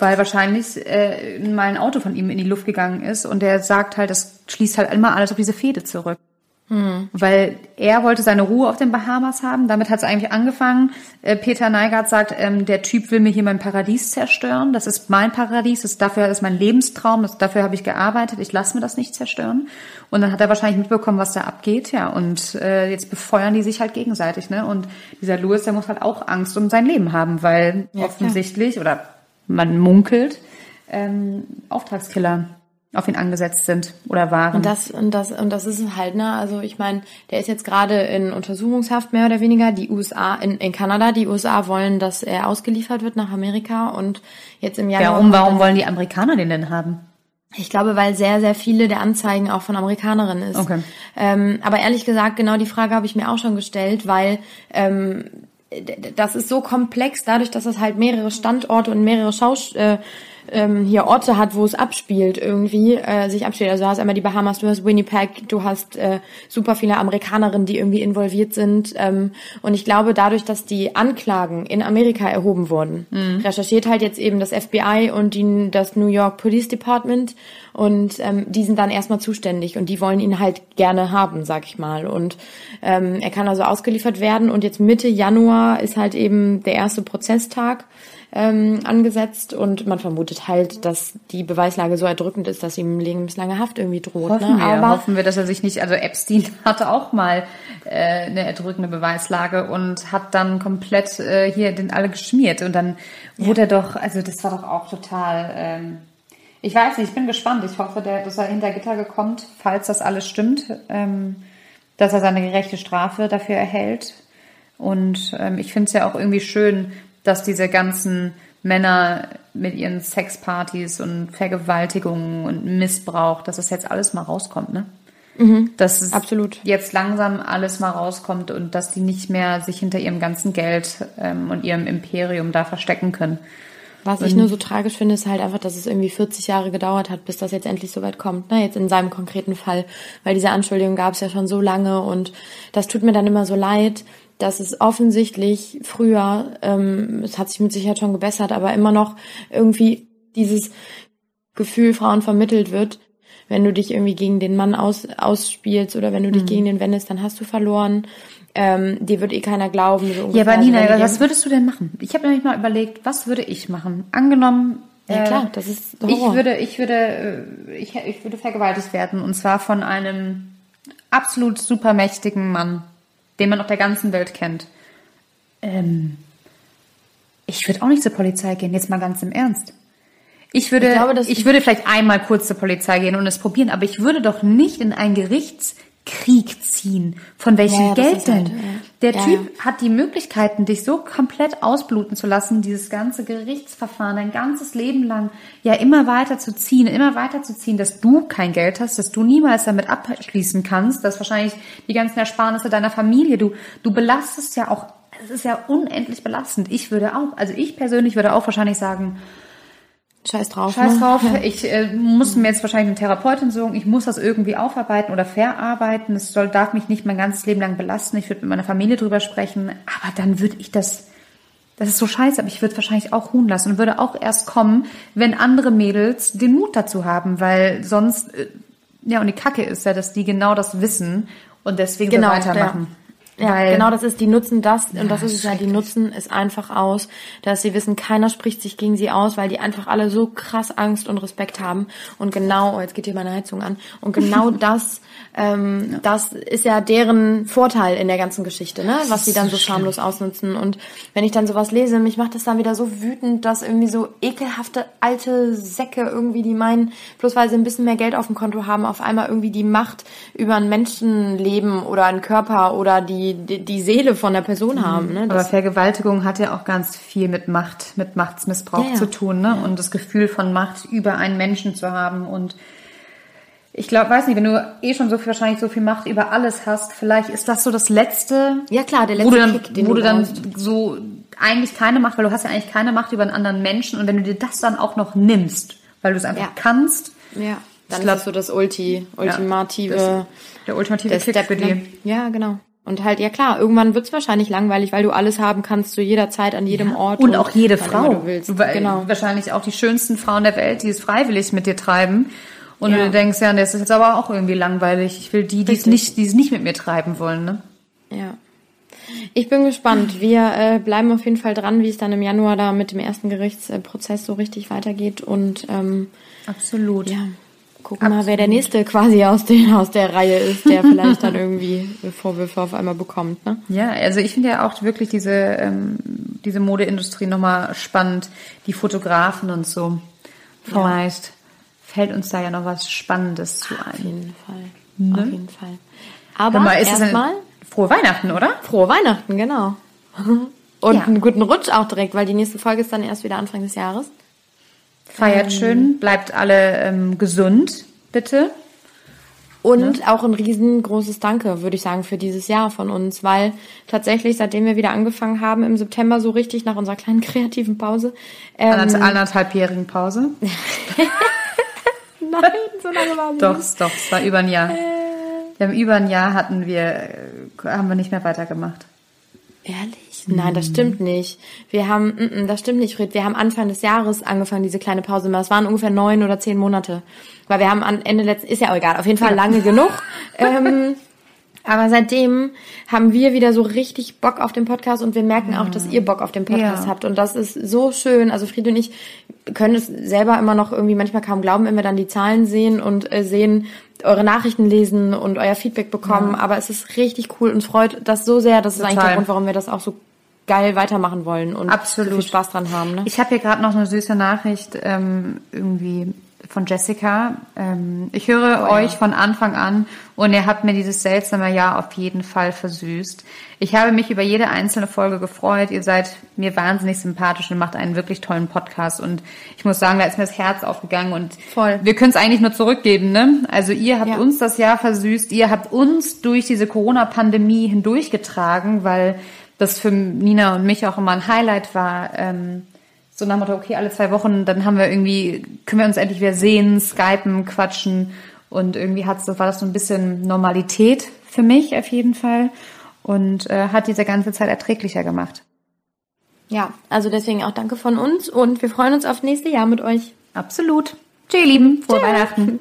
Weil wahrscheinlich äh, mal ein Auto von ihm in die Luft gegangen ist und er sagt halt, das schließt halt immer alles auf diese Fehde zurück. Mhm. Weil er wollte seine Ruhe auf den Bahamas haben. Damit hat es eigentlich angefangen. Äh, Peter Neigert sagt, ähm, der Typ will mir hier mein Paradies zerstören. Das ist mein Paradies. Das ist dafür das ist mein Lebenstraum. Das, dafür habe ich gearbeitet. Ich lasse mir das nicht zerstören. Und dann hat er wahrscheinlich mitbekommen, was da abgeht. Ja, und äh, jetzt befeuern die sich halt gegenseitig. Ne? Und dieser Louis, der muss halt auch Angst um sein Leben haben, weil ja, offensichtlich klar. oder man munkelt ähm, Auftragskiller auf ihn angesetzt sind oder waren. Und das und das und das ist halt ne, also ich meine, der ist jetzt gerade in Untersuchungshaft mehr oder weniger. Die USA in, in Kanada, die USA wollen, dass er ausgeliefert wird nach Amerika und jetzt im Januar. Warum warum wollen die Amerikaner den denn haben? Ich glaube, weil sehr, sehr viele der Anzeigen auch von Amerikanerinnen ist. Okay. Ähm, aber ehrlich gesagt, genau die Frage habe ich mir auch schon gestellt, weil ähm, das ist so komplex, dadurch, dass es halt mehrere Standorte und mehrere Schaus äh, ähm, hier Orte hat, wo es abspielt irgendwie, äh, sich abspielt. Also du hast einmal die Bahamas, du hast Winnipeg, du hast äh, super viele Amerikanerinnen, die irgendwie involviert sind. Ähm, und ich glaube, dadurch, dass die Anklagen in Amerika erhoben wurden, mhm. recherchiert halt jetzt eben das FBI und die, das New York Police Department und ähm, die sind dann erstmal zuständig und die wollen ihn halt gerne haben, sag ich mal. Und ähm, er kann also ausgeliefert werden und jetzt Mitte Januar ist halt eben der erste Prozesstag ähm, angesetzt und man vermutet halt, dass die Beweislage so erdrückend ist, dass ihm lebenslange Haft irgendwie droht. Hoffen, ne? wir, Aber hoffen wir, dass er sich nicht, also Epstein hatte auch mal äh, eine erdrückende Beweislage und hat dann komplett äh, hier den alle geschmiert und dann ja. wurde er doch, also das war doch auch total, ähm, ich weiß nicht, ich bin gespannt. Ich hoffe, der, dass er hinter Gitter kommt, falls das alles stimmt, ähm, dass er seine gerechte Strafe dafür erhält. Und ähm, ich finde es ja auch irgendwie schön, dass diese ganzen Männer mit ihren Sexpartys und Vergewaltigungen und Missbrauch, dass das jetzt alles mal rauskommt, ne? Mhm, dass es absolut. jetzt langsam alles mal rauskommt und dass die nicht mehr sich hinter ihrem ganzen Geld ähm, und ihrem Imperium da verstecken können. Was ich nur so tragisch finde, ist halt einfach, dass es irgendwie 40 Jahre gedauert hat, bis das jetzt endlich so weit kommt. Ne? Jetzt in seinem konkreten Fall, weil diese Anschuldigung gab es ja schon so lange und das tut mir dann immer so leid, dass es offensichtlich früher, ähm, es hat sich mit Sicherheit schon gebessert, aber immer noch irgendwie dieses Gefühl Frauen vermittelt wird, wenn du dich irgendwie gegen den Mann aus, ausspielst oder wenn du dich mhm. gegen den wendest, dann hast du verloren. Ähm, dir wird eh keiner glauben. So ja, aber Nina, also, was würdest du denn machen? Ich habe nämlich mal überlegt, was würde ich machen? Angenommen, ja klar, das ist Horror. ich würde, ich würde, äh, ich, ich würde vergewaltigt werden und zwar von einem absolut supermächtigen Mann den man auf der ganzen Welt kennt. Ähm, ich würde auch nicht zur Polizei gehen, jetzt mal ganz im Ernst. Ich würde, ich, glaube, ich würde vielleicht einmal kurz zur Polizei gehen und es probieren, aber ich würde doch nicht in ein Gerichts, Krieg ziehen. Von welchem ja, Geld denn? Halt, ja. Der ja, Typ hat die Möglichkeiten, dich so komplett ausbluten zu lassen, dieses ganze Gerichtsverfahren dein ganzes Leben lang ja immer weiter zu ziehen, immer weiter zu ziehen, dass du kein Geld hast, dass du niemals damit abschließen kannst, dass wahrscheinlich die ganzen Ersparnisse deiner Familie, du, du belastest ja auch, es ist ja unendlich belastend. Ich würde auch, also ich persönlich würde auch wahrscheinlich sagen, Scheiß drauf. Scheiß ne? drauf. Ja. Ich äh, muss mir jetzt wahrscheinlich eine Therapeutin suchen. Ich muss das irgendwie aufarbeiten oder verarbeiten. Es soll, darf mich nicht mein ganzes Leben lang belasten. Ich würde mit meiner Familie drüber sprechen. Aber dann würde ich das, das ist so scheiße, aber ich würde wahrscheinlich auch ruhen lassen und würde auch erst kommen, wenn andere Mädels den Mut dazu haben, weil sonst, äh, ja, und die Kacke ist ja, dass die genau das wissen und deswegen genau, so weitermachen. Ja. Ja, Weil, genau, das ist, die nutzen das, ja, und das ist es ja, die nutzen es einfach aus, dass sie wissen, keiner spricht sich gegen sie aus, weil die einfach alle so krass Angst und Respekt haben. Und genau, oh, jetzt geht hier meine Heizung an, und genau das ähm, ja. Das ist ja deren Vorteil in der ganzen Geschichte, ne? was sie dann so schamlos ausnutzen. Und wenn ich dann sowas lese, mich macht das dann wieder so wütend, dass irgendwie so ekelhafte alte Säcke irgendwie, die meinen, bloß weil sie ein bisschen mehr Geld auf dem Konto haben, auf einmal irgendwie die Macht über ein Menschenleben oder einen Körper oder die, die, die Seele von der Person mhm. haben. Ne? Aber Vergewaltigung hat ja auch ganz viel mit Macht, mit Machtsmissbrauch ja, ja. zu tun, ne? Und das Gefühl von Macht über einen Menschen zu haben und ich glaube, weiß nicht, wenn du eh schon so viel, wahrscheinlich so viel Macht über alles hast, vielleicht ist das so das letzte. Ja klar, der letzte wo du dann, Kick, den wo du dann so eigentlich keine Macht, weil du hast ja eigentlich keine Macht über einen anderen Menschen und wenn du dir das dann auch noch nimmst, weil du es einfach Ja. kannst, Ja. Dann glaub- ist so das Ulti, ultimative, das- der ultimative der Kick Step, für die. ne? Ja, genau. Und halt, ja klar, irgendwann wird's wahrscheinlich langweilig, weil du alles haben kannst zu jeder Zeit, an jedem Ort. Und auch jede Frau. Du willst. Weil genau. Wahrscheinlich auch die schönsten Frauen der Welt, die es freiwillig mit dir treiben. Und Ja. du denkst, ja, das ist jetzt aber auch irgendwie langweilig. Ich will die, die es nicht, die es nicht mit mir treiben wollen, ne? Ja. Ich bin gespannt. Wir äh, bleiben auf jeden Fall dran, wie es dann im Januar da mit dem ersten Gerichtsprozess so richtig weitergeht. Und ähm, Absolut. ja, gucken mal, wer der nächste quasi aus der, aus der Reihe ist, der vielleicht dann irgendwie Vorwürfe auf einmal bekommt. Ne? Ja, also ich finde ja auch wirklich diese, ähm, diese Modeindustrie nochmal spannend, die Fotografen und so. Vielleicht fällt uns da ja noch was Spannendes zu Auf ein. jeden Fall. Auf jeden Fall. Aber erstmal frohe Weihnachten, oder? frohe Weihnachten, genau. Und Ja. einen guten Rutsch auch direkt, weil die nächste Folge ist dann erst wieder Anfang des Jahres. Feiert schön, bleibt alle ähm, gesund, bitte. Und auch ein riesengroßes Danke, würde ich sagen, für dieses Jahr von uns, weil tatsächlich, seitdem wir wieder angefangen haben, im September so richtig nach unserer kleinen kreativen Pause, ähm, Anderth- Anderthalbjährigen Pause. nein, so lange war sie Doch, doch, es war über ein Jahr. Wir haben über ein Jahr hatten wir, äh, haben wir nicht mehr weitergemacht. Ehrlich? Nein, das stimmt nicht. Wir haben, mm, mm, das stimmt nicht, Fred. Wir haben Anfang des Jahres angefangen, diese kleine Pause. Das waren ungefähr neun oder zehn Monate. Weil wir haben am Ende letzten, ist ja auch egal, auf jeden Fall lange genug. Ähm, aber seitdem haben wir wieder so richtig Bock auf den Podcast und wir merken auch, dass ihr Bock auf den Podcast Ja. habt. Und das ist so schön. Also Friede und ich können es selber immer noch irgendwie manchmal kaum glauben, wenn wir dann die Zahlen sehen und äh, sehen, eure Nachrichten lesen und euer Feedback bekommen. Aber es ist richtig cool und freut das so sehr. Das ist eigentlich der Total. Grund, warum wir das auch so geil weitermachen wollen und Absolut. so viel Spaß dran haben. Ne? Ich habe hier gerade noch eine süße Nachricht ähm, irgendwie von Jessica. Ähm, ich höre Oh euch von Anfang an und ihr habt mir dieses seltsame Jahr auf jeden Fall versüßt. Ich habe mich über jede einzelne Folge gefreut. Ihr seid mir wahnsinnig sympathisch und macht einen wirklich tollen Podcast. Und ich muss sagen, da ist mir das Herz aufgegangen und Voll. wir können es eigentlich nur zurückgeben. Ne? Also ihr habt Ja. uns das Jahr versüßt. Ihr habt uns durch diese Corona-Pandemie hindurchgetragen, weil das für Nina und mich auch immer ein Highlight war. Ähm, so nach dem Motto, okay, alle zwei Wochen, dann haben wir irgendwie, können wir uns endlich wieder sehen, skypen, quatschen. Und irgendwie hat's, war das so ein bisschen Normalität für mich auf jeden Fall. Und äh, hat diese ganze Zeit erträglicher gemacht. Ja, also deswegen auch danke von uns und wir freuen uns aufs nächste Jahr mit euch. Absolut. Tschüss, ihr Lieben. Frohe Weihnachten.